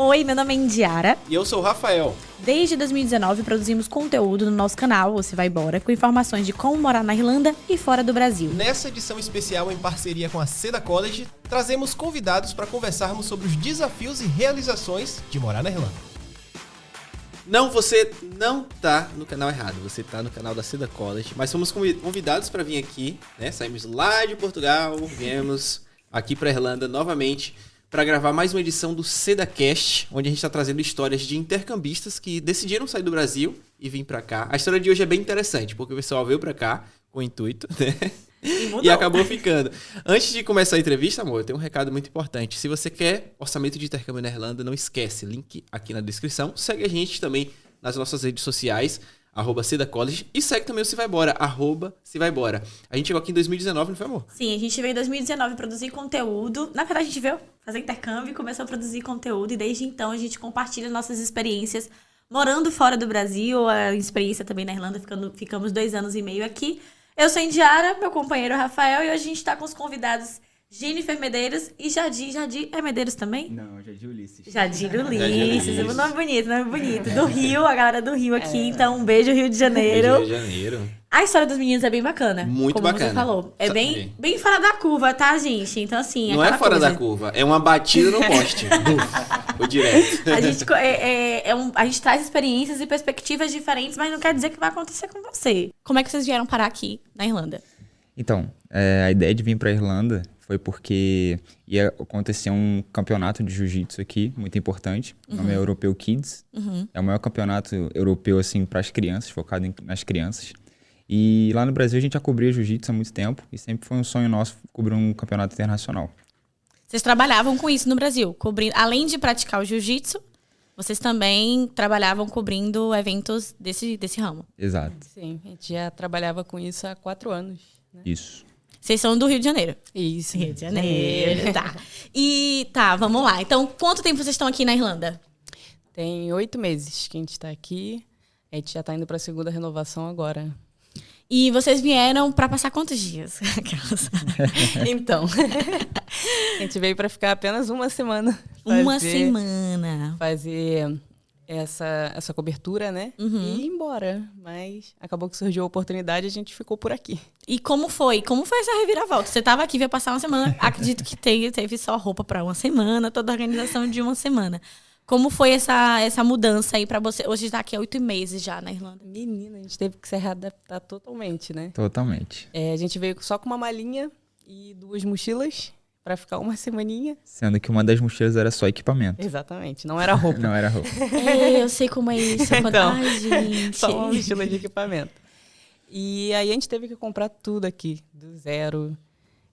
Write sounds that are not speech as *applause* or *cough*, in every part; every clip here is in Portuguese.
Oi, meu nome é Indiara. E eu sou o Rafael. Desde 2019 produzimos conteúdo no nosso canal, Você Vai Embora, com informações de como morar na Irlanda e fora do Brasil. Nessa edição especial em parceria com a Seda College, trazemos convidados para conversarmos sobre os desafios e realizações de morar na Irlanda. Não, você não tá no canal errado, você tá no canal da Seda College, mas fomos convidados para vir aqui, né? Saímos lá de Portugal, viemos aqui para Irlanda novamente para gravar mais uma edição do SedaCast, onde a gente está trazendo histórias de intercambistas que decidiram sair do Brasil e vir para cá. A história de hoje é bem interessante, porque o pessoal veio para cá com o intuito, *laughs* né? E, e, acabou ficando. Antes de começar a entrevista, amor, eu tenho um recado muito importante. Se você quer orçamento de intercâmbio na Irlanda, não esquece, link aqui na descrição. Segue a gente também nas nossas redes sociais arroba Seda College, e segue também o Se Vai Bora, arroba Se Vai Bora. A gente chegou aqui em 2019, não foi, amor? Sim, a gente veio em 2019 produzir conteúdo. Na verdade, a gente veio fazer intercâmbio e começou a produzir conteúdo, e desde então a gente compartilha nossas experiências morando fora do Brasil, a experiência também na Irlanda, ficando, ficamos dois anos e meio aqui. Eu sou Indiara, meu companheiro Rafael, e hoje a gente está com os convidados Jennifer Medeiros e Jadir. Jadir é Medeiros também? Não, Jadir Ulisses. Jadir Ulisses. um nome bonito, nome bonito. Do Rio, a galera do Rio aqui. É. Então, um beijo, Rio de Janeiro. Beijo, Rio de Janeiro. A história dos meninos é bem bacana. Muito como bacana. Como você falou. É bem, bem fora da curva, tá, gente? Então, assim. Não é fora coisa. da curva, é uma batida no poste. *laughs* o direto. A gente, é, é, é um, a gente traz experiências e perspectivas diferentes, mas não quer dizer que vai acontecer com você. Como é que vocês vieram parar aqui na Irlanda? Então, é, a ideia de vir pra Irlanda foi porque ia acontecer um campeonato de jiu-jitsu aqui, muito importante. Uhum. O nome é uhum. Europeu Kids. Uhum. É o maior campeonato europeu, assim, para as crianças, focado em, nas crianças. E lá no Brasil a gente já cobria jiu-jitsu há muito tempo e sempre foi um sonho nosso cobrir um campeonato internacional. Vocês trabalhavam com isso no Brasil, cobrindo, além de praticar o jiu-jitsu, vocês também trabalhavam cobrindo eventos desse, desse ramo. Exato. Sim, a gente já trabalhava com isso há quatro anos. Né? Isso. Vocês são do Rio de Janeiro. Isso. Rio de Janeiro, tá. E tá, vamos lá. Então, quanto tempo vocês estão aqui na Irlanda? Tem oito meses que a gente está aqui. A gente já está indo para a segunda renovação agora. E vocês vieram para passar quantos dias? *laughs* *laughs* então, a gente veio para ficar apenas uma semana. Fazer, uma semana. Fazer essa, essa cobertura, né? Uhum. E ir embora. Mas acabou que surgiu a oportunidade e a gente ficou por aqui. E como foi? Como foi essa reviravolta? Você estava aqui, veio passar uma semana. *laughs* Acredito que teve, teve só roupa para uma semana, toda a organização de uma semana. Como foi essa, essa mudança aí para você? Hoje está aqui há oito meses já na Irlanda. Menina, a gente teve que se readaptar totalmente, né? Totalmente. É, a gente veio só com uma malinha e duas mochilas para ficar uma *laughs* semaninha. Sendo que uma das mochilas era só equipamento. Exatamente, não era roupa. *laughs* não era roupa. *laughs* É, eu sei como é isso. então, Ai, gente. Só uma mochila de equipamento. E aí a gente teve que comprar tudo aqui, do zero.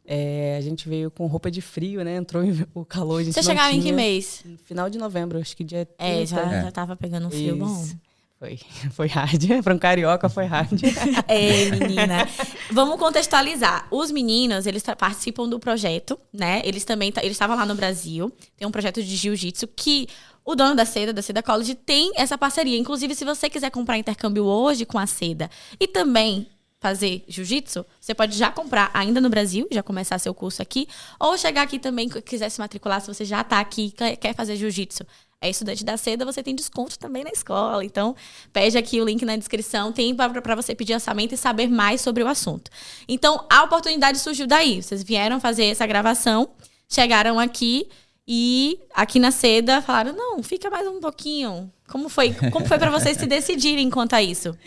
É, a gente veio com roupa de frio, né? Entrou o calor, a gente Você chegava em que mês? No final de novembro, acho que dia 30. É, já, é. já tava pegando um frio Isso. bom. Foi, *laughs* foi hard. Para um carioca foi hard. *laughs* é, menina. Vamos contextualizar. Os meninos, eles participam do projeto, né? Eles também eles estavam lá no Brasil. Tem um projeto de jiu-jitsu que o dono da Seda, da Seda College, tem essa parceria. Inclusive, se você quiser comprar intercâmbio hoje com a Seda e também fazer jiu-jitsu, você pode já comprar ainda no Brasil, já começar seu curso aqui, ou chegar aqui também, quiser se matricular, se você já está aqui e quer fazer jiu-jitsu é estudante da seda, você tem desconto também na escola. Então, pede aqui o link na descrição, tem para você pedir orçamento e saber mais sobre o assunto. Então, a oportunidade surgiu daí. Vocês vieram fazer essa gravação, chegaram aqui e aqui na seda falaram: "Não, fica mais um pouquinho". Como foi? Como foi para vocês se decidirem quanto a isso?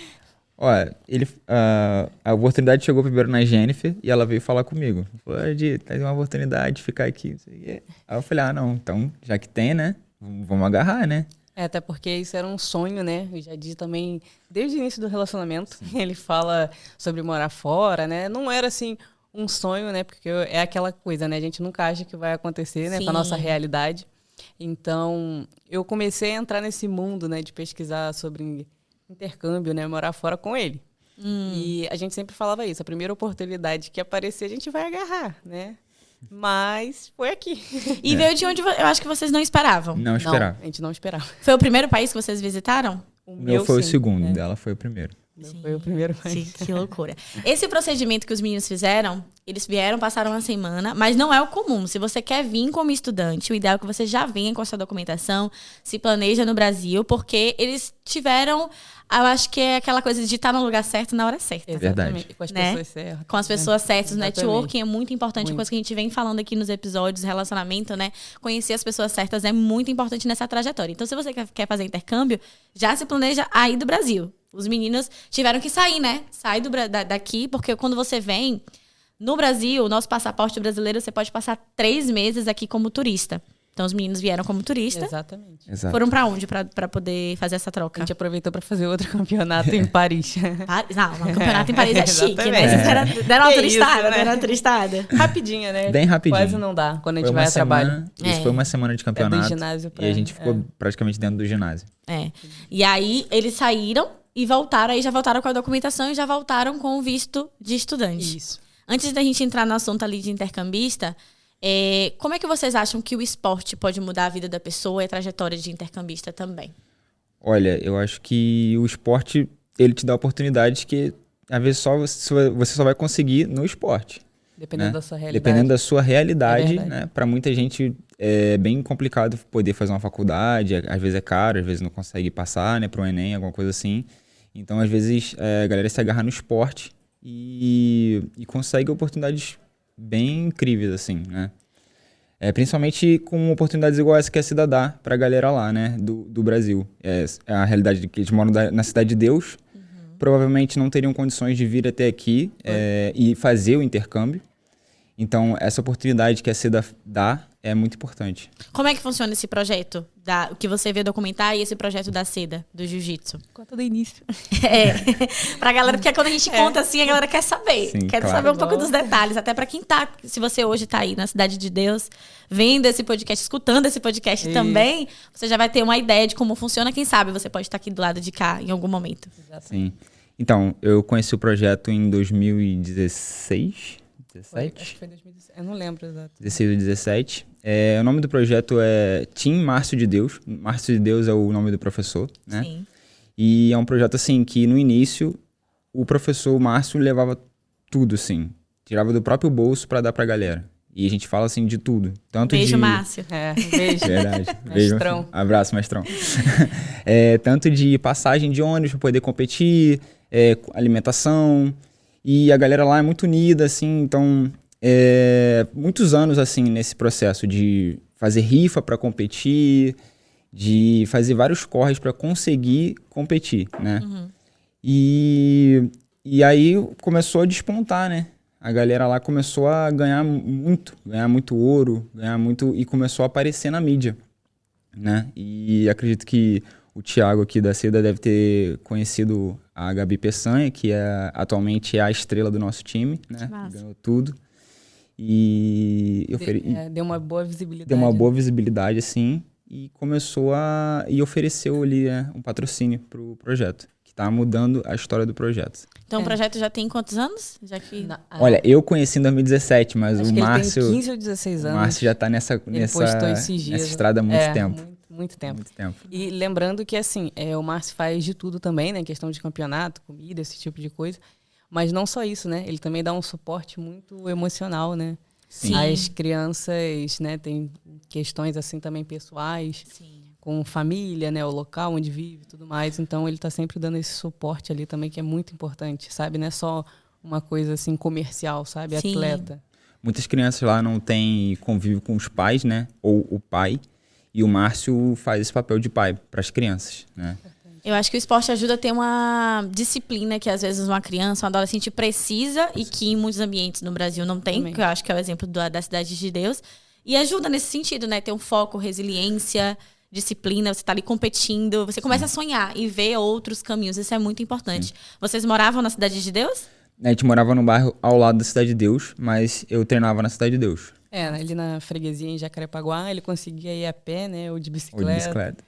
Olha, ele, uh, a oportunidade chegou primeiro na Jennifer e ela veio falar comigo. Falou, Edi, tem uma oportunidade de ficar aqui. Aí eu falei, ah, não, então, já que tem, né? Vamos agarrar, né? É, até porque isso era um sonho, né? Eu já disse também, desde o início do relacionamento, Sim. *laughs* ele fala sobre morar fora, né? Não era assim um sonho, né? Porque é aquela coisa, né? A gente nunca acha que vai acontecer, né? Sim. Com a nossa realidade. Então, eu comecei a entrar nesse mundo, né? De pesquisar sobre intercâmbio, né? Morar fora com ele. Hum. E a gente sempre falava isso. A primeira oportunidade que aparecer, a gente vai agarrar, né? Mas foi aqui. E é. veio de onde eu acho que vocês não esperavam. Não esperava. Não, a gente não esperava. Foi o primeiro país que vocês visitaram? O meu, meu foi sim, o segundo, é. dela foi o primeiro. Sim, foi o primeiro Sim, que *laughs* loucura. Esse procedimento que os meninos fizeram, eles vieram, passaram uma semana, mas não é o comum. Se você quer vir como estudante, o ideal é que você já venha com a sua documentação, se planeja no Brasil, porque eles tiveram eu acho que é aquela coisa de estar no lugar certo na hora certa. Exatamente. Com as né? pessoas certas. Com as pessoas certas. Exatamente. networking é muito importante, Muito. coisa que a gente vem falando aqui nos episódios, relacionamento, né? Conhecer as pessoas certas é muito importante nessa trajetória. Então, se você quer- quer fazer intercâmbio, já se planeja aí do Brasil. Os meninos tiveram que sair, né? Sair do, da- daqui, porque quando você vem no Brasil, o nosso passaporte brasileiro, você pode passar três meses aqui como turista. Então, os meninos vieram como turista. Exatamente. Exato. Foram pra onde pra, pra poder fazer essa A troca? gente aproveitou para fazer outro campeonato em Paris. Paris- *laughs* Não, o campeonato em Paris é *laughs* chique, né? Vocês deram, deram uma Que turistada, isso, né? deram uma turistada. *laughs* Rapidinho, né? Bem rapidinho. Quase não dá quando a gente vai a trabalho. isso É. foi uma semana de campeonato. ginásio pra- e a gente ficou é. praticamente dentro do ginásio. É. E aí eles saíram e voltaram, aí já voltaram com a documentação e já voltaram com o visto de estudante. Isso. Antes da gente entrar no assunto ali de intercambista, é, como é que vocês acham que o esporte pode mudar a vida da pessoa e a trajetória de intercambista também? Olha, eu acho que o esporte, ele te dá oportunidades que, às vezes, só você, você só vai conseguir no esporte. Dependendo né? da sua realidade. Dependendo da sua realidade, É né? Para muita gente é bem complicado poder fazer uma faculdade, às vezes é caro, às vezes não consegue passar, né, para o Enem, alguma coisa assim. Então, às vezes, é, a galera se agarra no esporte e, e consegue oportunidades bem incríveis, assim, né? É, principalmente com oportunidades igual essa que a Cida dá pra galera lá, né, do, do Brasil. É, é a realidade de que eles moram da- na Cidade de Deus, provavelmente não teriam condições de vir até aqui é, e fazer o intercâmbio. Então, essa oportunidade que a Cida dá é muito importante. Como é que funciona esse projeto? Da, o que você vê documentar e esse projeto da seda, do jiu-jitsu? Conta do início. *laughs* É. pra galera, porque quando a gente conta assim, a galera quer saber. Sim, quer claro. saber um pouco dos detalhes. Até pra quem tá, se você hoje tá aí na Cidade de Deus, vendo esse podcast, escutando esse podcast Isso. também, você já vai ter uma ideia de como funciona. Quem sabe você pode estar aqui do lado de cá em algum momento. Sim. Então, eu conheci o projeto em 2016, Foi, acho 17? que foi 2017. Eu não lembro exato. 16 ou 17. É, o nome do projeto é Team Márcio de Deus. Márcio de Deus é o nome do professor, né? Sim. E é um projeto assim que no início o professor Márcio levava tudo assim, tirava do próprio bolso pra dar pra galera. E a gente fala assim de tudo, tanto Beijo, de Márcio. É, beijo. *laughs* Verdade. *laughs* Beijo. Mestrão. Abraço, mestrão. *laughs* É, tanto de passagem de ônibus para poder competir, é, alimentação. E a galera lá é muito unida, assim, então. é, muitos anos, assim, nesse processo de fazer rifa para competir, de fazer vários corres para conseguir competir, né? E, e aí começou a despontar, né? A galera lá começou a ganhar muito, ganhar muito ouro, ganhar muito e começou a aparecer na mídia, né? E acredito que o Thiago aqui da Seda deve ter conhecido a Gabi Peçanha, que é atualmente é a estrela do nosso time, né? Ganhou tudo. E eu ofere- e É, deu uma boa visibilidade. deu uma boa visibilidade assim e começou a e ofereceu ali né, um patrocínio pro projeto, que tá mudando a história do projeto. Então É. o projeto já tem quantos anos? Já que. Na- Olha, eu conheci em 2017, mas acho o que Márcio, ele tem 15 ou 16 o anos. Márcio já tá nessa Ele nessa, dias. nessa estrada há muito É, tempo. Muito, muito tempo. Muito tempo. E lembrando que, assim, é, o Márcio faz de tudo também, né? Questão de campeonato, comida, esse tipo de coisa. Mas não só isso, né? Ele também dá um suporte muito emocional, né? Sim. As crianças, né? Tem questões, assim, também pessoais, Sim. com família, né? O local onde vive e tudo mais. Então, ele tá sempre dando esse suporte ali também, que é muito importante, sabe? Não é só uma coisa, assim, comercial, sabe? Sim. Atleta. Muitas crianças lá não têm convívio com os pais, né? Ou o pai. E o Márcio faz esse papel de pai para as crianças, né? Eu acho que o esporte ajuda a ter uma disciplina que às vezes uma criança, um adolescente precisa e que em muitos ambientes no Brasil não tem, Também. que eu acho que é o exemplo da, da Cidade de Deus. E ajuda nesse sentido, né? Ter um foco, resiliência, disciplina, você tá ali competindo, você começa a sonhar e ver outros caminhos. Isso é muito importante. Vocês moravam na Cidade de Deus? A gente morava no bairro ao lado da Cidade de Deus, mas eu treinava na Cidade de Deus. É, ali na freguesia em Jacarepaguá, ele conseguia ir a pé, né? Ou de Ou bicicleta. de bicicleta.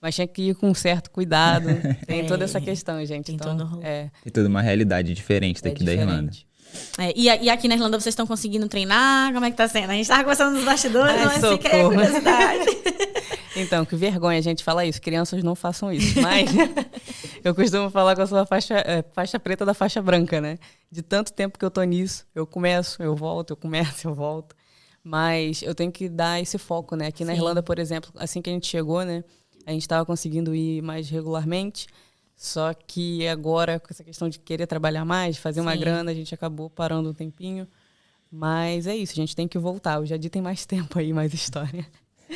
Mas tinha que ir com um certo cuidado. *laughs* Tem É. toda essa questão, gente. Tem então, todo é, Tem toda uma realidade diferente é daqui da Irlanda. diferente. É, e, a- e aqui na Irlanda vocês estão conseguindo treinar? Como é que tá sendo? A gente tava conversando nos bastidores, Ai, mas fiquei com socorro. curiosidade. *laughs* Então, que vergonha a gente falar isso. Crianças não façam isso. Mas *laughs* Eu costumo falar que eu sou a faixa, é, faixa preta da faixa branca, né? De tanto tempo que eu tô nisso, eu começo, eu volto, eu começo, eu volto. Mas eu tenho que dar esse foco, né? Aqui na Sim. Irlanda, por exemplo, assim que a gente chegou, né? A gente estava conseguindo ir mais regularmente. Só que agora, com essa questão de querer trabalhar mais, fazer uma Sim. grana, a gente acabou parando um tempinho. Mas é isso, a gente tem que voltar. O Jadi tem mais *laughs* tempo aí, mais história.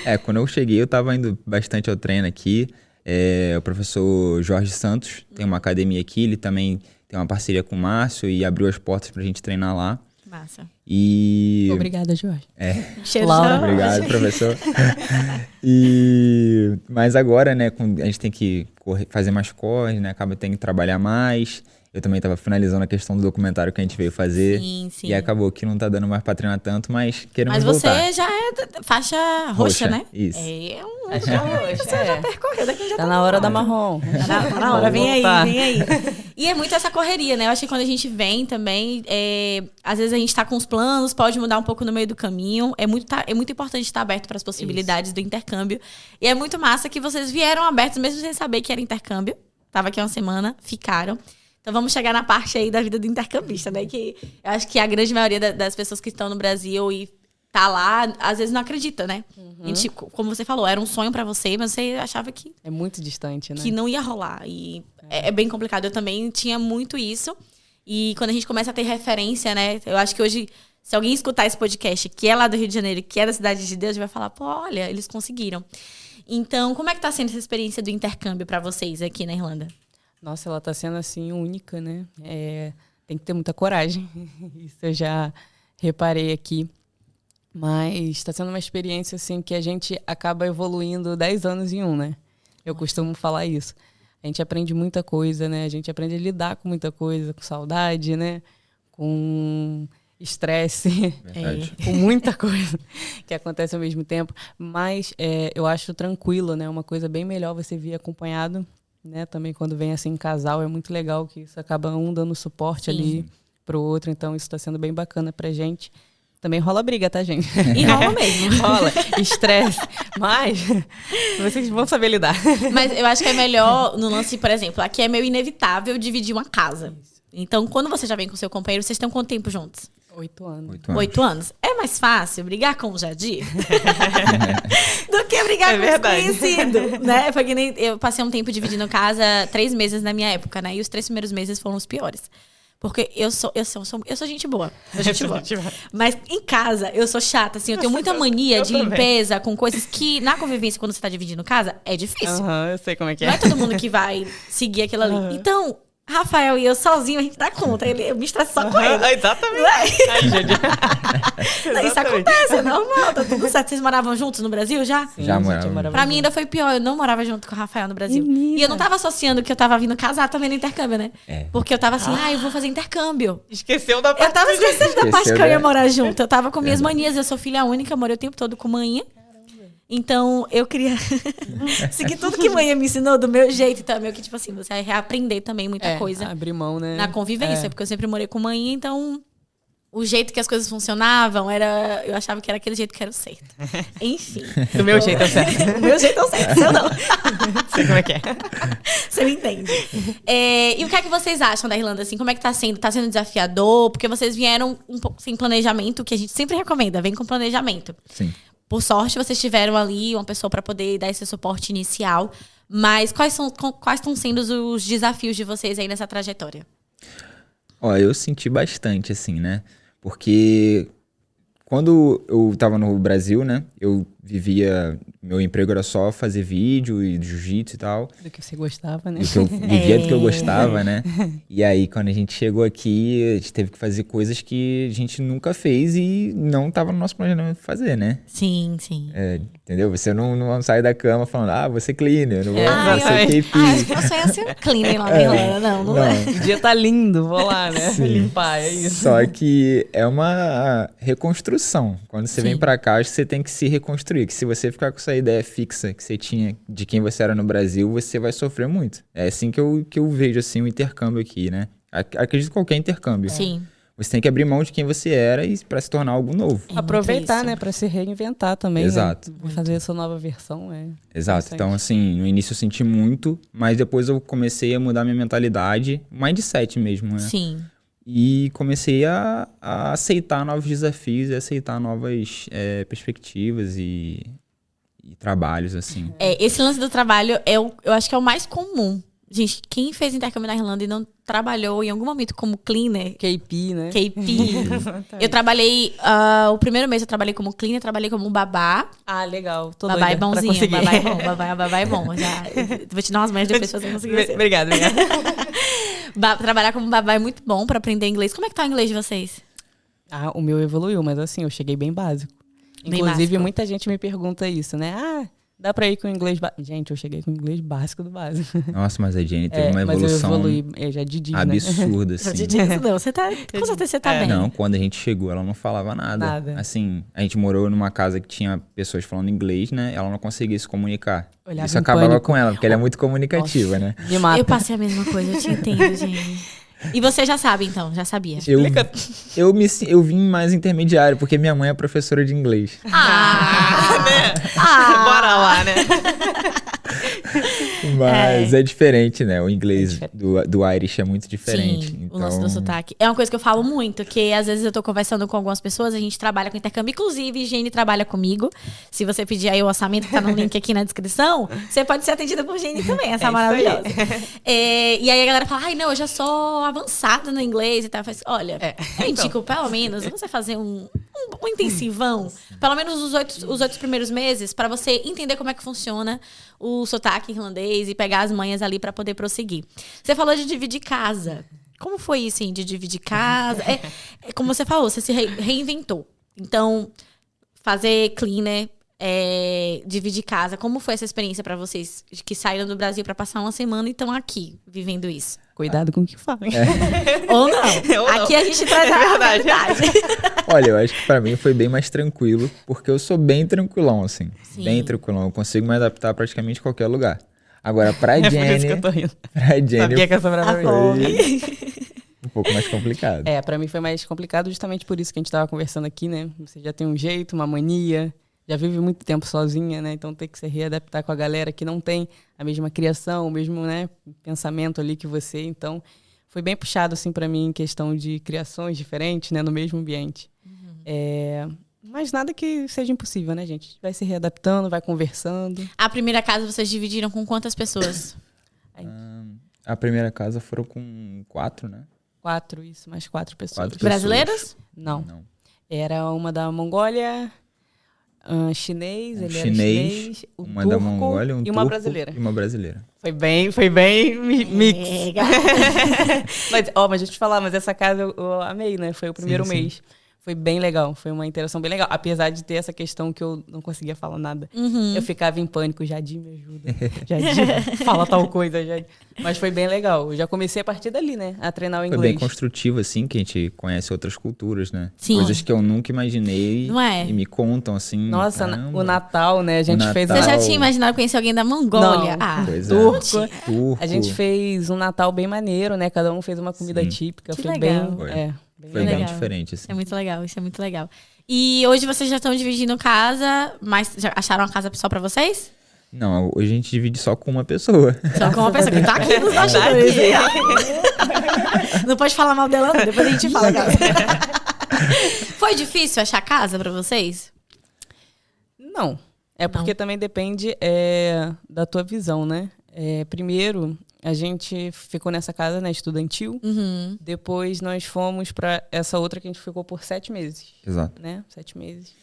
É, quando eu cheguei, eu tava indo bastante ao treino aqui. É, o professor Jorge Santos tem uma academia aqui, ele também tem uma parceria com o Márcio e abriu as portas pra gente treinar lá. Massa. E. Obrigada, Jorge. Cheiro Laura, Obrigado, *laughs* professor. *laughs* e mas agora, né, a gente tem que correr- fazer mais corres, né? Acaba tendo que trabalhar mais. Eu também estava finalizando a questão do documentário que a gente veio fazer. Sim, sim. E acabou que não tá dando mais pra treinar tanto, mas queremos Mas você voltar. já é faixa roxa, Roxa, né? isso. É um. *laughs* Faixa roxa, Você é. já percorreu daqui já Tá na hora da marrom. Tá na, tá na hora, vem voltar. aí, vem aí. E é muito essa correria, né? Eu acho que quando a gente vem também, é, às vezes a gente tá com os planos, pode mudar um pouco no meio do caminho. É muito, é muito importante estar aberto para as possibilidades do intercâmbio. E é muito massa que vocês vieram abertos, mesmo sem saber que era intercâmbio. Tava aqui uma semana, ficaram. Então vamos chegar na parte aí da vida do intercambista, né? Que eu acho que a grande maioria da- das pessoas que estão no Brasil e tá lá, às vezes não acredita, né? A gente, como você falou, era um sonho para você, mas você achava que É muito distante, né? que não ia rolar. E é. é bem complicado. Eu também tinha muito isso. E quando a gente começa a ter referência, né? Eu acho que hoje, se alguém escutar esse podcast, que é lá do Rio de Janeiro, que é da Cidade de Deus, vai falar, pô, olha, eles conseguiram. Então, como é que tá sendo essa experiência do intercâmbio para vocês aqui na Irlanda? Nossa, ela tá sendo assim única, né? É, tem que ter muita coragem. *laughs* Isso eu já reparei aqui. Mas está sendo uma experiência assim que a gente acaba evoluindo 10 anos em um, né? Eu costumo falar isso. A gente aprende muita coisa, né? A gente aprende a lidar com muita coisa, com saudade, né? Com estresse. Verdade. *laughs* com muita coisa que acontece ao mesmo tempo. Mas é, eu acho tranquilo, né? Uma coisa bem melhor você vir acompanhado, né? Também quando vem assim em casal, é muito legal que isso acaba um dando suporte Sim. ali pro outro. Então isso está sendo bem bacana pra gente. Também rola briga, tá, gente? *laughs* E rola mesmo. *laughs* rola, estresse. Mas vocês vão saber lidar. Mas eu acho que é melhor no lance, por exemplo, aqui é meio inevitável dividir uma casa. Então, quando você já vem com seu companheiro, vocês estão quanto tempo juntos? Oito anos. Oito anos. Oito anos. É mais fácil brigar com o Jadir *laughs* do que brigar É com verdade. o desconhecido, né? Foi que nem eu passei um tempo dividindo casa, três meses na minha época, né? E os três primeiros meses foram os piores. Porque eu sou, eu sou, sou- eu sou gente boa. Sou *laughs* gente boa. Mas em casa, eu sou chata, assim, eu tenho muita mania eu de também. limpeza com coisas que, na convivência, quando você tá dividindo casa, é difícil. Aham, eu sei como é que Não é. é todo mundo que vai seguir aquilo ali. Então, Rafael e eu sozinho, a gente dá conta. Ele, eu me estresso só com ele. Aham, exatamente. Ai, gente. *laughs* Não, Isso Exatamente. acontece, é normal, tá tudo certo. Vocês moravam juntos no Brasil já? Sim, Já morava. Pra mim ainda foi pior, eu não morava junto com o Rafael no Brasil. Menina. E eu não tava associando que eu tava vindo casar também no intercâmbio, né? É. Porque eu tava assim, ah, eu vou fazer intercâmbio. Esqueceu da Eu parte. tava esquecendo da parte que eu ia morar junto. Eu tava com minhas manias, eu sou filha única, morei o tempo todo com manhã. Então, eu queria *laughs* seguir tudo que manhã me ensinou do meu jeito. Então, é meio que, tipo assim, você vai reaprender também muita É, coisa Abrir mão, né? na convivência, É. porque eu sempre morei com mãe, então o jeito que as coisas funcionavam era. Eu achava que era aquele jeito que era o certo. *laughs* Enfim. *laughs* Do meu jeito é o certo. o meu jeito é o certo, seu não. Sei como é que é. Você me entende. É, e o que é que vocês acham da Irlanda, assim? Como é que tá sendo? Tá sendo desafiador? Porque vocês vieram um pouco sem planejamento, que a gente sempre recomenda, vem com planejamento. Sim. Por sorte, vocês tiveram ali uma pessoa para poder dar esse suporte inicial. Mas quais são quais estão sendo os desafios de vocês aí nessa trajetória? Ó, eu senti bastante, assim, né? Porque quando eu tava no Brasil, né? Eu vivia. Meu emprego era só fazer vídeo e jiu-jitsu e tal. Do que você gostava, né? Do que eu vivia do que eu gostava, né? *laughs* E aí, quando a gente chegou aqui, a gente teve que fazer coisas que a gente nunca fez e não tava no nosso planejamento fazer, né? Sim, sim. É, entendeu? Você não, não sai da cama falando, ah, vou ser cleaner, não vou, É, vou ser. KP. Ah, acho que meu sonho é ser cleaner lá *laughs* na Irlanda. Não, não, é. O dia tá lindo, vou lá, né? Sim. Limpar, é isso. Só que é uma reconstrução. Quando você Sim. vem pra cá, acho que você tem que se reconstruir. Que se você ficar com essa ideia fixa que você tinha de quem você era no Brasil, você vai sofrer muito. É assim que eu, que eu vejo assim o intercâmbio aqui, né? Ac- Acredito em qualquer intercâmbio. Sim. você tem que abrir mão de quem você era e para se tornar algo novo. É Aproveitar, isso. né, pra se reinventar também. né? Exato. Fazer essa nova versão. É. Exato. Então, assim, no início eu senti muito, mas depois eu comecei a mudar minha mentalidade, mindset mesmo, né? Sim. E comecei a, a aceitar novos desafios e aceitar novas é, perspectivas e, e trabalhos, assim. É, esse lance do trabalho é o, eu acho que é o mais comum. Gente, quem fez intercâmbio na Irlanda e não trabalhou em algum momento como cleaner, KP, né? KP. *laughs* eu trabalhei. ah, o primeiro mês eu trabalhei como cleaner, trabalhei como babá. Ah, legal. Tô babá é bonzinho. Babá é bom, babá, babá é bom. Já, *laughs* vou te dar umas manhas depois pra você conseguir. Obrigada, obrigada. *laughs* Ba- Trabalhar como babá é muito bom pra aprender inglês. Como é que tá o inglês de vocês? Ah, o meu evoluiu, mas assim, eu cheguei bem básico. Bem Inclusive, básico. muita gente me pergunta isso, né? Ah, dá pra ir com inglês básico. Gente, eu cheguei com inglês básico do básico. *laughs* Nossa, mas a Jenny teve É, uma mas eu evolução evoluí, eu já Didi, né? absurda, Não *laughs* assim. isso não. Você tá, com certeza você tá É. bem. Não, quando a gente chegou, ela não falava nada. Nada. Assim, a gente morou numa casa que tinha pessoas falando inglês, né? Ela não conseguia se comunicar. Olhava Isso acabava pânico. com ela, porque ela é muito comunicativa, né? Me mata. Eu passei a mesma coisa, eu te entendo, *laughs* gente. E você já sabe, então, já sabia. Eu, Explica. eu, me, eu vim mais intermediário, porque minha mãe é professora de inglês. Ah! Ah, Bora lá, né? Mas é, diferente, né? O inglês É do, do Irish é muito diferente. Sim, então, o lance do sotaque. É uma coisa que eu falo muito, que às vezes eu tô conversando com algumas pessoas, a gente trabalha com intercâmbio, inclusive Gene trabalha comigo. Se você pedir aí o orçamento que tá no link aqui na descrição, você pode ser atendida por Gene também, essa É maravilhosa. É, e aí a galera fala, ai não, eu já sou avançada no inglês e tal. Eu falo assim, olha, É. eu indico pelo menos você fazer um, um, um intensivão, pelo menos os oito, os oito primeiros meses, pra você entender como é que funciona o sotaque irlandês e pegar as manhas ali pra poder prosseguir. Você falou de dividir casa. Como foi isso, hein, de dividir casa? É, é como você falou, você se re- reinventou. Então, fazer cleaner, é, dividir casa. Como foi essa experiência pra vocês que saíram do Brasil pra passar uma semana e estão aqui vivendo isso? Cuidado com o que fala. Ou não? *laughs* Ou não. Aqui a gente traz É a verdade. verdade. *laughs* *laughs* Olha, eu acho que pra mim foi bem mais tranquilo, porque eu sou bem tranquilão, assim. Sim. Bem tranquilão. Eu consigo me adaptar a praticamente qualquer lugar. Agora, pra É por isso que Jenny, eu tô rindo. pra Jenny Sabia que essa A era fome. um pouco mais complicado. É, pra mim foi mais complicado justamente por isso que a gente tava conversando aqui, né? Você já tem um jeito, uma mania, já vive muito tempo sozinha, né? Então tem que se readaptar com a galera que não tem a mesma criação, o mesmo, né, pensamento ali que você. Então foi bem puxado assim pra mim em questão de criações diferentes, né, no mesmo ambiente. É, mas nada que seja impossível, né, gente? A gente vai se readaptando, vai conversando. A primeira casa vocês dividiram com quantas pessoas? *coughs* A primeira casa foram com quatro, né? Quatro, isso, mais quatro pessoas. Quatro pessoas. Brasileiras? Não. Não. Era uma da Mongólia, ah, chinês, Um ele chinês, era chinês, o uma turco da Mongólia, um e uma turco brasileira. E uma brasileira. Foi bem, foi bem mi- mix. *laughs* Mas, ó, mas deixa eu te falar, mas essa casa eu, eu amei, né? Foi o primeiro sim. mês. Foi bem legal, foi uma interação bem legal. Apesar de ter essa questão que eu não conseguia falar nada. Uhum. Eu ficava em pânico, Jadir me ajuda. Jadir, *laughs* fala tal coisa, Jadir. Mas foi bem legal. Eu já comecei a partir dali, né? A treinar o Foi inglês. bem construtivo, assim, que a gente conhece outras culturas, né? Sim. Coisas que eu nunca imaginei Não é? e me contam, assim. Nossa, caramba, o Natal, né? A gente fez Você já tinha imaginado conhecer alguém da Mongólia? Não. Ah, Pois é. turco. turco. A gente fez um Natal bem maneiro, né? Cada um fez uma comida Sim. típica. Que foi legal. bem. Foi. É, bem Foi legal. bem diferente, assim. é muito legal, isso é muito legal. E hoje vocês já estão dividindo casa, mas já acharam uma casa só pra vocês? Não, hoje a gente divide só com uma pessoa. Só com uma *laughs* pessoa que tá aqui nos bastidores. *laughs* Não pode falar mal dela, não. Depois a gente fala. *laughs* cara. Foi difícil achar casa pra vocês? Não. É porque também depende é, da tua visão, né? É, primeiro, a gente ficou nessa casa, né, estudantil. Uhum. Depois nós fomos pra essa outra que a gente ficou por sete meses, Exato. né? Sete meses.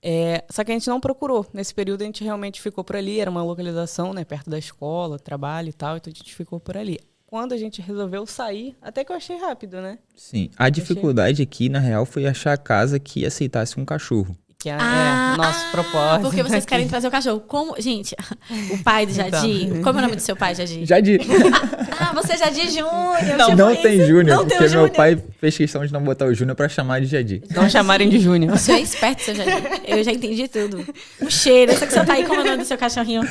É, só que a gente não procurou. Nesse período a gente realmente ficou por ali. Era uma localização, né? Perto da escola, trabalho e tal. Então a gente ficou por ali. Quando a gente resolveu sair, até que eu achei rápido, né? Sim. A dificuldade aqui, na real, foi achar a casa que aceitasse um cachorro. Que é, Ah, é nosso ah, propósito. Porque vocês aqui. querem trazer o cachorro. Como, gente, *laughs* o pai do Jadi. Então. Como é o nome do seu pai, Jadi? Já de... Ah, você é Jadi Júnior. Não, não tem Júnior, porque o meu Júnior. pai fez questão de não botar o Júnior pra chamar de Jadi. Não chamarem de Júnior. Você é esperto, seu Jadi. Eu já entendi tudo. Um cheiro. Sei que você tá aí como é o nome do seu cachorrinho.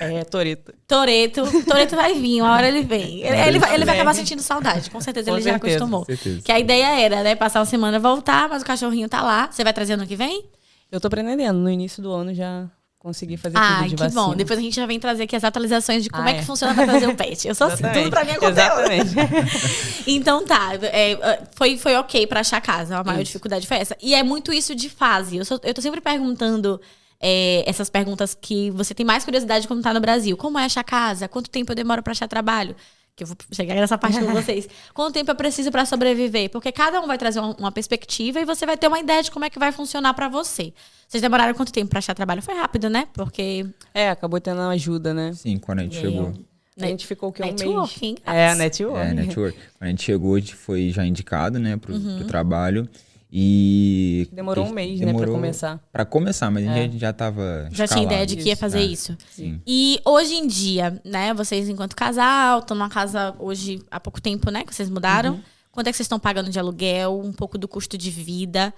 É, Torito. Toreto. Toreto vai vir, uma hora ele vem. Ele, ele vai, ele vai acabar sentindo saudade, com certeza. Com ele já certeza, acostumou. certeza. Que a ideia era, né, passar uma semana voltar, mas o cachorrinho tá lá. Você vai trazer ano que vem? Eu tô pretendendo. No início do ano já consegui fazer tudo Ai, de que vacina. bom. Depois a gente já vem trazer aqui as atualizações de como Ah, é que é. funciona pra trazer o pet. Eu sou assim, tudo pra mim é. Exatamente. *laughs* Então tá, é, foi, foi ok pra achar casa. A maior Isso. dificuldade foi essa. E é muito isso de fase. Eu, sou- eu tô sempre perguntando é, essas perguntas que você tem mais curiosidade quando tá no Brasil. Como é achar casa? Quanto tempo eu demoro pra achar trabalho? Que eu vou chegar nessa parte com *laughs* vocês. Quanto tempo eu preciso pra sobreviver? Porque cada um vai trazer uma, uma perspectiva e você vai ter uma ideia de como é que vai funcionar pra você. Vocês demoraram quanto tempo pra achar trabalho? Foi rápido, né? Porque É, acabou tendo uma ajuda, né? Sim, quando a gente aí, chegou. A gente ficou o quê? Um mês. Networking. É, network. É, network. Quando a gente chegou, a gente foi já indicado, né, pro, Uhum. pro trabalho. E. Demorou um mês, né, pra demorou começar. Pra começar, mas a É. gente já tava. já tinha ideia de que ia Isso, fazer é. isso. Sim. E hoje em dia, né, vocês enquanto casal, estão numa casa hoje há pouco tempo, né, que vocês mudaram. Quanto é que vocês estão pagando de aluguel, um pouco do custo de vida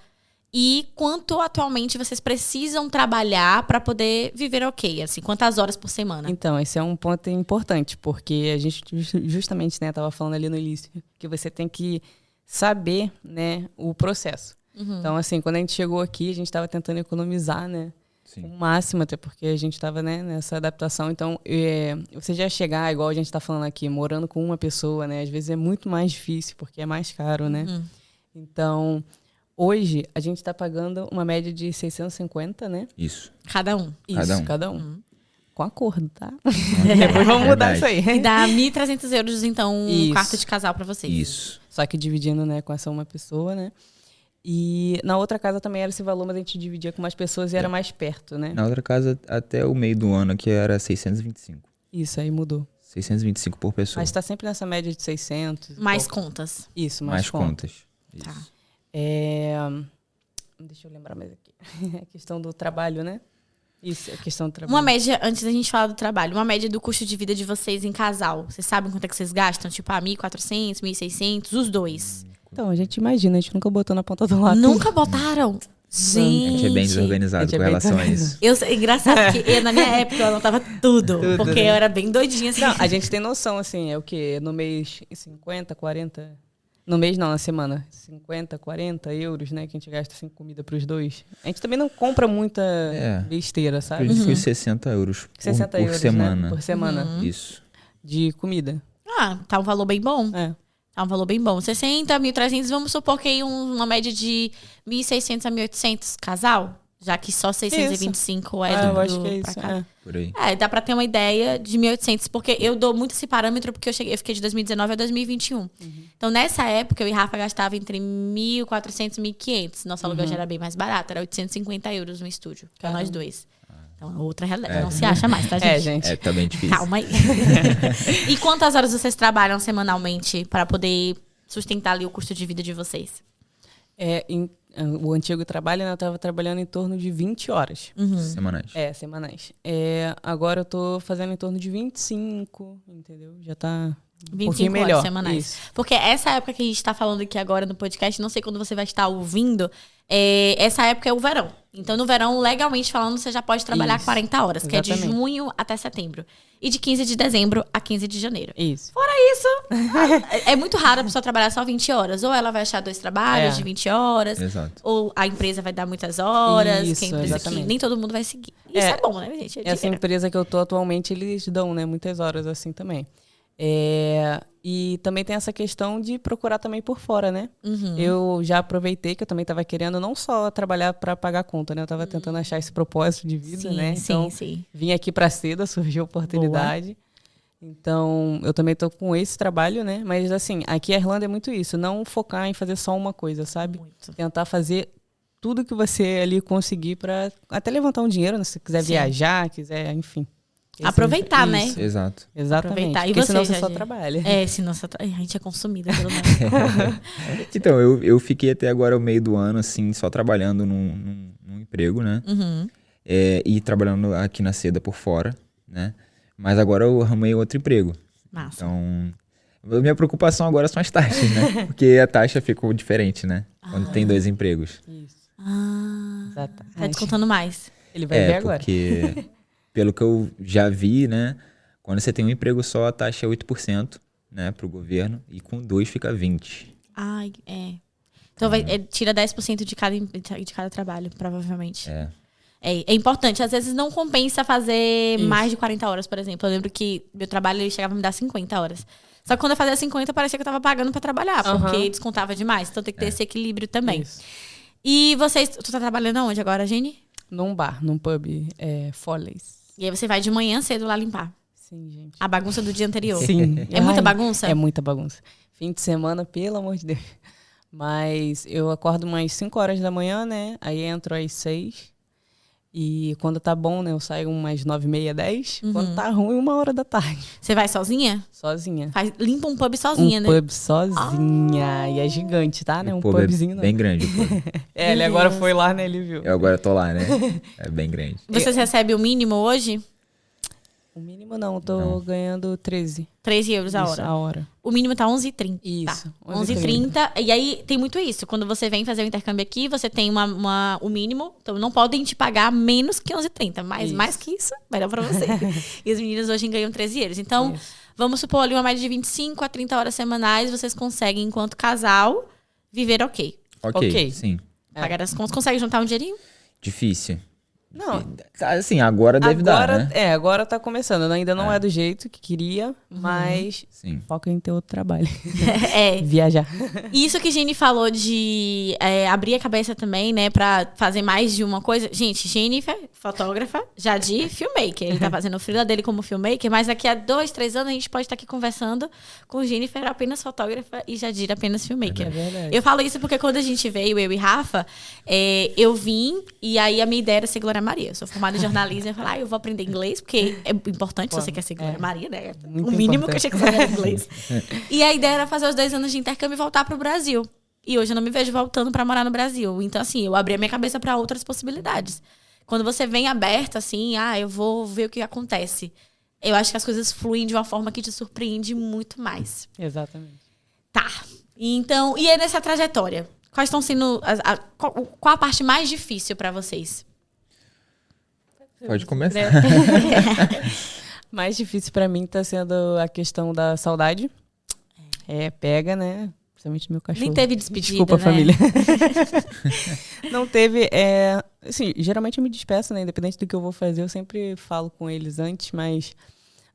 e quanto atualmente vocês precisam trabalhar para poder viver ok, assim, quantas horas por semana? Então, esse é um ponto importante, porque a gente ju- justamente, né, tava falando ali no início, que você tem que saber, né, o processo. Então, assim, quando a gente chegou aqui, a gente estava tentando economizar, né, Sim. o máximo, até porque a gente estava, né, nessa adaptação. Então, é, você já chegar, igual a gente está falando aqui, morando com uma pessoa, né, às vezes é muito mais difícil, porque é mais caro, né. Então, hoje, a gente está pagando uma média de 650, né, Isso. Cada um. isso, Cada um. cada um. Com acordo, tá? *laughs* Depois vamos mudar isso aí. E dá 1.300 euros, então, um Isso. quarto de casal para vocês. Isso. Só que dividindo, né, com essa uma pessoa, né? E na outra casa também era esse valor, mas a gente dividia com mais pessoas e era mais perto, né? Na outra casa, até o meio do ano, que era 625. Isso, aí mudou. 625 por pessoa. Mas tá sempre nessa média de 600. e Mais pouco. contas. Isso, mais, mais conta. contas. Tá. Isso. É... Deixa eu lembrar mais aqui. *laughs* A questão do trabalho, né? Isso, a questão do trabalho. Uma média, antes da gente falar do trabalho, uma média do custo de vida de vocês em casal. Vocês sabem quanto é que vocês gastam? Tipo, ah, 1.400, 1.600, os dois. Então, a gente imagina, a gente nunca botou na ponta do lápis. Nunca botaram? A Gente. gente é bem desorganizado gente é com bem relação a isso. Eu, sei- engraçado que eu, na minha época eu anotava tudo, Tudo, Porque né? eu era bem doidinha assim. Não, a gente tem noção, assim, é o quê? No mês 50, 40. No mês não, na semana. 50, 40 euros, né? Que a gente gasta assim comida pros dois. A gente também não compra muita É. besteira, sabe? Acredito que 60 euros por, 60 por euros, semana. né? Por semana. Isso. De comida. Ah, tá um valor bem bom. É. Tá um valor bem bom. 60, 1.300, vamos supor que aí um- uma média de 1.600 a 1.800 casal. Já que só 625 é Ah, do, eu acho do- que é pra isso. cá. é. Por aí. É, dá pra ter uma ideia de 1.800, porque eu dou muito esse parâmetro, porque eu, cheguei, eu fiquei de 2019 a 2021. Uhum. Então, nessa época, eu e Rafa gastava entre 1.400 e 1.500. Nosso aluguel Uhum. já era bem mais barato, era 850 euros no estúdio, pra nós dois. Então, é outra realidade. É. Não se acha mais, tá, *laughs* gente? É, gente. É, tá bem difícil. Calma aí. *laughs* e quantas horas vocês trabalham semanalmente para poder sustentar ali o custo de vida de vocês? É, em- o antigo trabalho, né, eu tava trabalhando em torno de 20 horas. Uhum. Semanais. É, semanais. É, agora eu tô fazendo em torno de 25, entendeu? Já tá um 25 pouquinho horas melhor. semanais. Isso. Porque essa época que a gente tá falando aqui agora no podcast, não sei quando você vai estar ouvindo, é, essa época é o verão. Então, no verão, legalmente falando, você já pode trabalhar Isso. 40 horas, que é de Exatamente. junho até setembro. E de 15 de dezembro a 15 de janeiro. Isso. É, é muito raro a pessoa trabalhar só 20 horas. Ou ela vai achar dois trabalhos É. de 20 horas, Exato. ou a empresa vai dar muitas horas, Isso, que a empresa que exatamente. nem todo mundo vai seguir. Isso é, É, bom, né, gente? É Essa dinheiro. empresa que eu tô atualmente, eles dão, né, muitas horas assim também. É, e também tem essa questão de procurar também por fora, né? Uhum. Eu já aproveitei que eu também estava querendo não só trabalhar para pagar a conta, né? Eu estava tentando achar esse propósito de vida, sim, né? sim, Então, sim. vim aqui para Seda, *laughs* surgiu a oportunidade. Então, eu também tô com esse trabalho, né? Mas assim, aqui a Irlanda é muito isso, não focar em fazer só uma coisa, sabe? Muito. Tentar fazer tudo que você ali conseguir para até levantar um dinheiro, né? se quiser viajar, quiser, enfim. Esse- Aproveitar, né? isso, Exato. Exatamente. Aproveitar. E Porque você, senão você só Jagi? trabalha. É, senão você tra- a gente é consumida pelo menos. *laughs* Então, eu, eu fiquei até agora o meio do ano, assim, só trabalhando num, num, num emprego, né? Uhum. É, e trabalhando aqui na seda por fora, né? Mas agora eu arrumei outro emprego. Massa. Então, minha preocupação agora são as taxas, né? *laughs* Porque a taxa ficou diferente, né? Quando tem dois empregos. Isso. Ah, Exatamente. tá descontando mais. Ele vai ver É, agora. porque, *laughs* pelo que eu já vi, né? Quando você tem um emprego só, a taxa é 8%, né? Pro governo. E com dois fica 20%. Ai, é. Então vai, é, tira 10% de cada, de cada trabalho, provavelmente. É. É, é importante. Às vezes não compensa fazer Isso. mais de 40 horas, por exemplo. Eu lembro que meu trabalho ele chegava a me dar 50 horas. Só que quando eu fazia 50, parecia que eu tava pagando pra trabalhar, Aham. porque descontava demais. Então tem que ter esse equilíbrio também. Isso. E vocês. Tu tá trabalhando aonde agora, Jenny? Num bar, num pub, é, Follies. E aí você vai de manhã cedo lá limpar. Sim, gente. A bagunça do dia anterior. Sim. É muita Ai, bagunça? É muita bagunça. Fim de semana, pelo amor de Deus. Mas eu acordo umas 5 horas da manhã, né? Aí entro às 6. E quando tá bom, né? Eu saio umas 9 e meia, 10. Uhum. Quando tá ruim, uma hora da tarde. Você vai sozinha? Sozinha. Faz, limpa um pub sozinha, um né? pub sozinha. E é gigante, tá? Né? Um pub é pubzinho, não. bem grande. o pub. *laughs* É, ele agora foi lá, né? Ele viu. Eu agora tô lá, né? É bem grande. Vocês recebem o mínimo hoje? O mínimo não, eu tô Não. ganhando 13. 13 euros a Isso, hora. a hora. O mínimo tá 11,30. Isso, Tá. 11,30. E aí tem muito isso. Quando você vem fazer o intercâmbio aqui, você tem uma, uma- o mínimo. Então não podem te pagar menos que 11,30. Mas Isso. mais que isso, melhor pra você. *laughs* e os meninos hoje ganham 13 euros. Então, Isso. vamos supor ali uma média de 25 a 30 horas semanais. Vocês conseguem, enquanto casal, viver ok. Ok, Ok. sim. É. Pagar as contas. Consegue juntar um dinheirinho? Difícil. Não, Assim, agora deve agora, dar, né? É, agora tá começando. Ainda não é, É. do jeito que queria, mas Sim. foca em ter outro trabalho. *laughs* é. *laughs* Viajar. E Isso que Jenny falou de é, abrir a cabeça também, né, pra fazer mais de uma coisa. Gente, Jennifer, fotógrafa, Jadir, filmmaker. Ele tá *laughs* fazendo o freela dele como filmmaker, mas daqui a dois, três anos a gente pode estar aqui conversando com Jennifer apenas fotógrafa e Jadir apenas filmmaker. É verdade. Eu falo isso porque quando a gente veio, eu e Rafa, é, eu vim e aí a minha ideia era ser Glória Maria. Eu sou formada em jornalismo e eu falei, ah, eu vou aprender inglês, porque é importante se você quer ser Glória É. Maria, né? O mínimo importante. que eu tinha que saber era inglês. *laughs* e a ideia era fazer os dois anos de intercâmbio e voltar pro Brasil. E hoje eu não me vejo voltando pra morar no Brasil. Então, assim, eu abri a minha cabeça pra outras possibilidades. Quando você vem aberto, assim, ah, eu vou ver o que acontece. Eu acho que as coisas fluem de uma forma que te surpreende muito mais. Exatamente. Tá. Então, e aí nessa trajetória? Quais estão sendo. as- a- qual, qual a parte mais difícil pra vocês? Pode começar. *laughs* Mais difícil pra mim tá sendo a questão da saudade. É, pega, né? Principalmente meu cachorro. Nem teve despedida. Desculpa, né? família. *laughs* Não teve. É, assim, geralmente eu me despeço, né? Independente do que eu vou fazer, eu sempre falo com eles antes, mas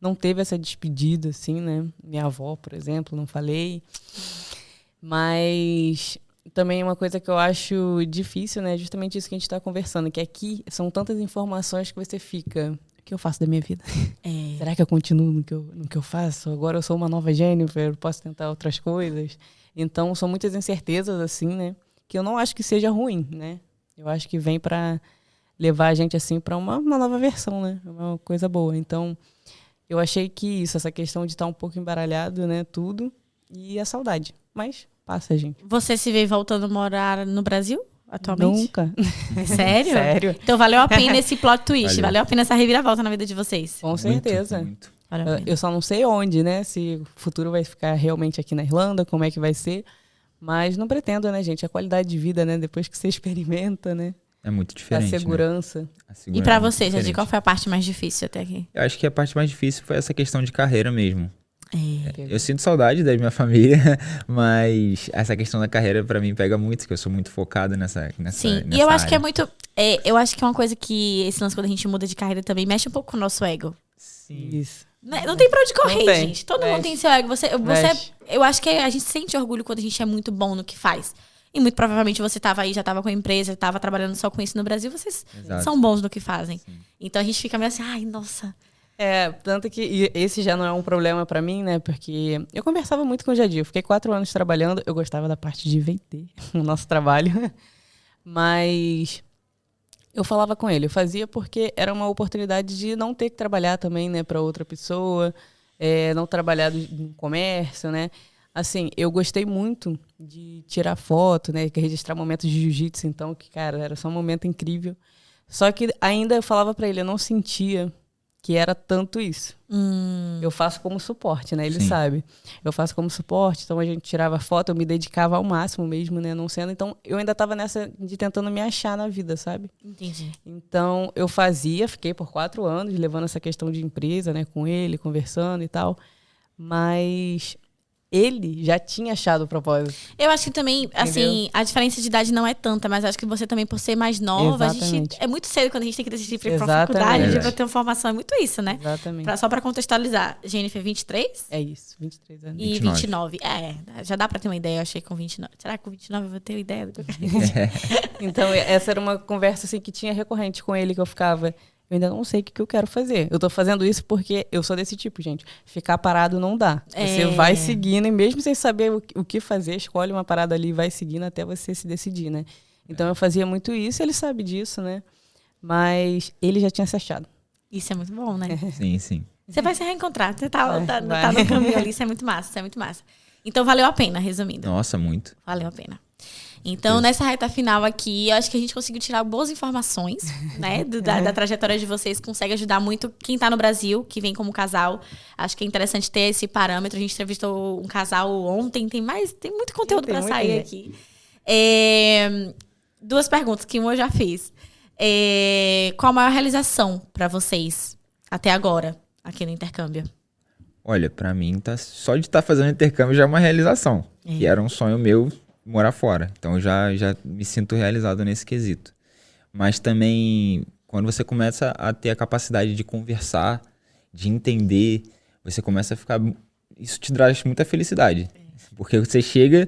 não teve essa despedida, assim, né? Minha avó, por exemplo, não falei. Mas também uma coisa que eu acho difícil, né? é Justamente isso que a gente está conversando, que aqui são tantas informações que você fica. O que eu faço da minha vida? *laughs* É. Será que eu continuo no que eu, no que eu faço? Agora eu sou uma nova Jennifer, posso tentar outras coisas. Então, são muitas incertezas, assim, né? Que eu não acho que seja ruim, né? Eu acho que vem para levar a gente, assim, para uma, uma nova versão, né? Uma coisa boa. Então, eu achei que isso, essa questão de estar um pouco embaralhado, né? Tudo. E a saudade. Mas passa, gente. Você se vê voltando a morar no Brasil atualmente? Nunca. *laughs* Sério? Sério. Então valeu a pena esse plot twist. Valeu. Valeu. a pena essa reviravolta na vida de vocês. Com Muito, certeza. muito. A Eu- só não sei onde, né? Se o futuro vai ficar realmente aqui na Irlanda, como é que vai ser. Mas não pretendo, né, gente? A qualidade de vida, né? Depois que você *laughs* experimenta, né? É muito A diferente. né? segurança. A E segurança pra é muito você, Jadir, diferente. qual foi a parte mais difícil até aqui? Eu acho que a parte mais difícil foi essa questão de carreira mesmo. É. Eu sinto saudade da minha *laughs* família, mas essa questão da carreira pra mim pega muito, que eu sou muito focado nessa, nessa Sim, nessa e eu acho que é área. muito. é, eu acho que é uma coisa que esse lance quando a gente muda de carreira também mexe um pouco com o nosso ego. Sim. Isso. Né? Não tem pra onde correr, tem. gente. Todo mundo Mexe. tem seu ego. Você, você, Mexe. eu acho que a gente sente orgulho quando a gente é muito bom no que faz. E muito provavelmente você tava aí, já tava com a empresa, tava trabalhando só com isso no Brasil, vocês Exato. são bons no que fazem. Sim. Então a gente fica meio assim, ai, nossa. É, tanto que esse já não é um problema pra mim, né? Porque eu conversava muito com o Jadir. Eu fiquei quatro anos trabalhando. Eu gostava da parte de vender *laughs* o nosso trabalho. Mas eu falava com ele. Eu fazia porque era uma oportunidade de não ter que trabalhar também, né? Pra outra pessoa. é, não trabalhar no comércio, né? Assim, eu gostei muito de tirar foto, né? Registrar momentos de jiu-jitsu, então, que, cara, era só um momento incrível. Só que ainda eu falava para ele, eu não sentia que era tanto isso. Hum. Eu faço como suporte, né? Ele Sim. sabe. Eu faço como suporte, então a gente tirava foto, eu me dedicava ao máximo mesmo, né? Não sendo. Então eu ainda tava nessa de tentando me achar na vida, sabe? Entendi. Então eu fazia, fiquei por quatro anos levando essa questão de empresa, né? Com ele, conversando e tal. Mas ele já tinha achado o propósito. Eu acho que também, assim, a diferença de idade não é tanta, mas acho que você também, por ser mais nova, a gente. Exatamente. É muito cedo quando a gente tem que decidir pra ir pra Exatamente. faculdade, Verdade. pra ter uma formação. É muito isso, né? Exatamente. Pra- só pra contextualizar, Jennifer, 23? É isso, 23 anos. E 29. 29. É, já dá pra ter uma ideia, eu achei com 29. Será que com 29 eu vou ter uma ideia do que eu quero? *laughs* Então, essa era uma conversa assim que tinha recorrente com ele que eu ficava. Eu ainda não sei o que, que eu quero fazer. Eu tô fazendo isso porque eu sou desse tipo, gente. Ficar parado não dá. Você É. vai seguindo, e mesmo sem saber o, o que fazer, escolhe uma parada ali e vai seguindo até você se decidir, né? Então eu fazia muito isso, ele sabe disso, né? Mas ele já tinha se achado. Isso é muito bom, né? *laughs* Sim, sim. Você vai se reencontrar. Você tá, Vai, tá, vai. tá no caminho *laughs* ali, isso é muito massa, isso é muito massa. Então valeu a pena, resumindo. Nossa, muito. Valeu a pena. Então, nessa reta final aqui, eu acho que a gente conseguiu tirar boas informações, *laughs* né? do- da, da trajetória de vocês. Consegue ajudar muito quem tá no Brasil, que vem como casal. Acho que é interessante ter esse parâmetro. A gente entrevistou um casal ontem. Tem mais, tem muito conteúdo para sair aqui. É, duas perguntas que uma eu já fiz. É, qual a maior realização para vocês até agora aqui no intercâmbio? Olha, pra mim, tá, só de estar fazendo intercâmbio já é uma realização. É. E era um sonho meu morar fora. Então eu já, já me sinto realizado nesse quesito. Mas também, quando você começa a ter a capacidade de conversar, de entender, você começa a ficar. Isso te traz muita felicidade. É. Porque você chega,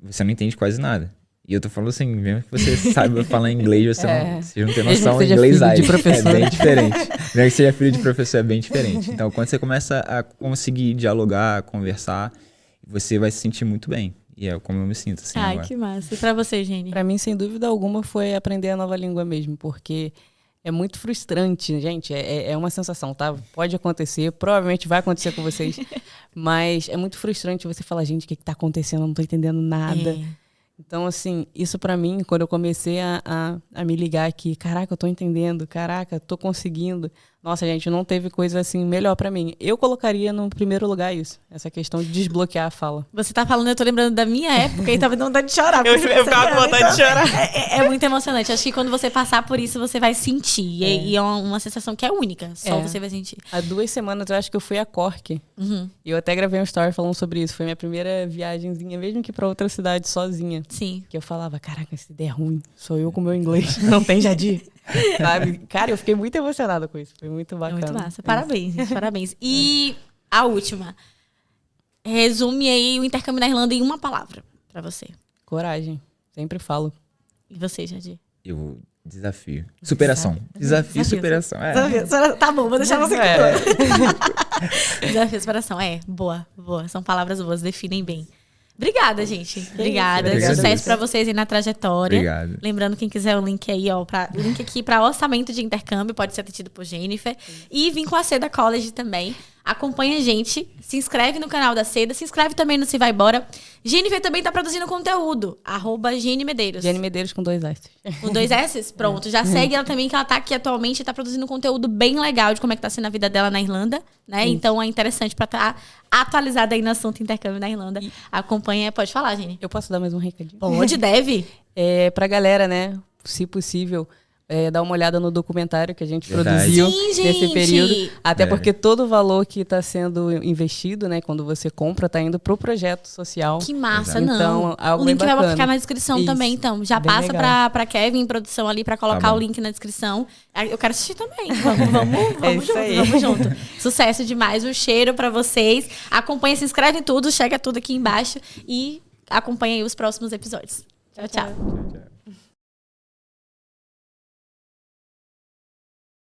você não entende quase nada. E eu tô falando assim, mesmo que você *laughs* saiba falar inglês, você, É. não, você não tem Mesmo noção que *laughs* seja inglês filho de professor. É bem diferente. Mesmo que seja filho de professor, é bem diferente. Então, quando você começa a conseguir dialogar, conversar, você vai se sentir muito bem. E é como eu me sinto, assim, Ai, agora. que massa. E pra você, Jenny? Pra mim, sem dúvida alguma, foi aprender a nova língua mesmo, porque é muito frustrante, gente. É, é- é uma sensação, tá? Pode acontecer, provavelmente vai acontecer com vocês, *laughs* mas é muito frustrante você falar, gente, o que, que tá acontecendo? Eu não tô entendendo nada. É. Então, assim, isso pra mim, quando eu comecei a, a, a me ligar aqui, caraca, eu tô entendendo, caraca, tô conseguindo. Nossa, gente, não teve coisa assim melhor pra mim. Eu colocaria no primeiro lugar isso, essa questão de desbloquear a fala. Você tá falando, eu tô lembrando da minha época e tava dando vontade de chorar. *laughs* Eu- eu você ficava com tá- vontade de chorar. É, é- é muito emocionante. Acho que quando você passar por isso, você vai sentir. E é, e é uma, uma sensação que é única. Só É. você vai sentir. Há duas semanas eu acho que eu fui a Cork. Uhum. E eu até gravei um story falando sobre isso. Foi minha primeira viagemzinha, mesmo que pra outra cidade sozinha. Sim. Que eu falava, caraca, essa ideia é ruim. Sou eu com meu inglês. *laughs* Não tem Jadir. *laughs* Cara, eu fiquei muito emocionada com isso. Foi muito bacana. muito massa. Parabéns, gente. *laughs* Parabéns. E a última. Resume aí o intercâmbio na Irlanda em uma palavra pra você. Coragem. Sempre falo. E você, Jadir? Eu, desafio. Superação. Desafio e Desafio. superação. É. Desafio. Tá bom, vou deixar você É. *laughs* Desafio e superação. É, boa, boa. São palavras boas, definem bem. Obrigada, gente. Obrigada. Eu que Sucesso pra vocês aí na trajetória. Obrigado. Lembrando, quem quiser o link aí, ó, pra, link aqui para orçamento de intercâmbio, pode ser atendido por Jennifer. E vim com a Seda College também. Acompanha a gente, se inscreve no canal da Seda, se inscreve também no Se Vai Embora. Jennifer também tá produzindo conteúdo, arroba Gene Medeiros. Jenny Medeiros com dois S. Com dois S? Pronto. Já segue ela também, que ela tá aqui atualmente e tá produzindo conteúdo bem legal de como é que tá sendo a vida dela na Irlanda, né? Então é interessante pra estar atualizada aí no assunto intercâmbio na Irlanda. Acompanha, pode falar, Jenny. Eu posso dar mais um recadinho? Pode, deve. É, pra galera, né? Se possível, é, dar uma olhada no documentário que a gente Verdade. produziu Sim, nesse gente! período. Até É. porque todo o valor que está sendo investido, né? Quando você compra, tá indo pro projeto social. Que massa, Exato. não. Então, algo o link vai ficar na descrição Isso. também, então. Já Bem passa pra Kevin em produção ali pra colocar Tá o link na descrição. Ah, Eu quero assistir também. *laughs* Vamos, vamos, vamos É junto, aí. vamos junto. Sucesso demais, um cheiro pra vocês. Acompanha, se inscreve em tudo, chega tudo aqui embaixo e acompanha aí os próximos episódios. tchau. tchau. Tchau, tchau.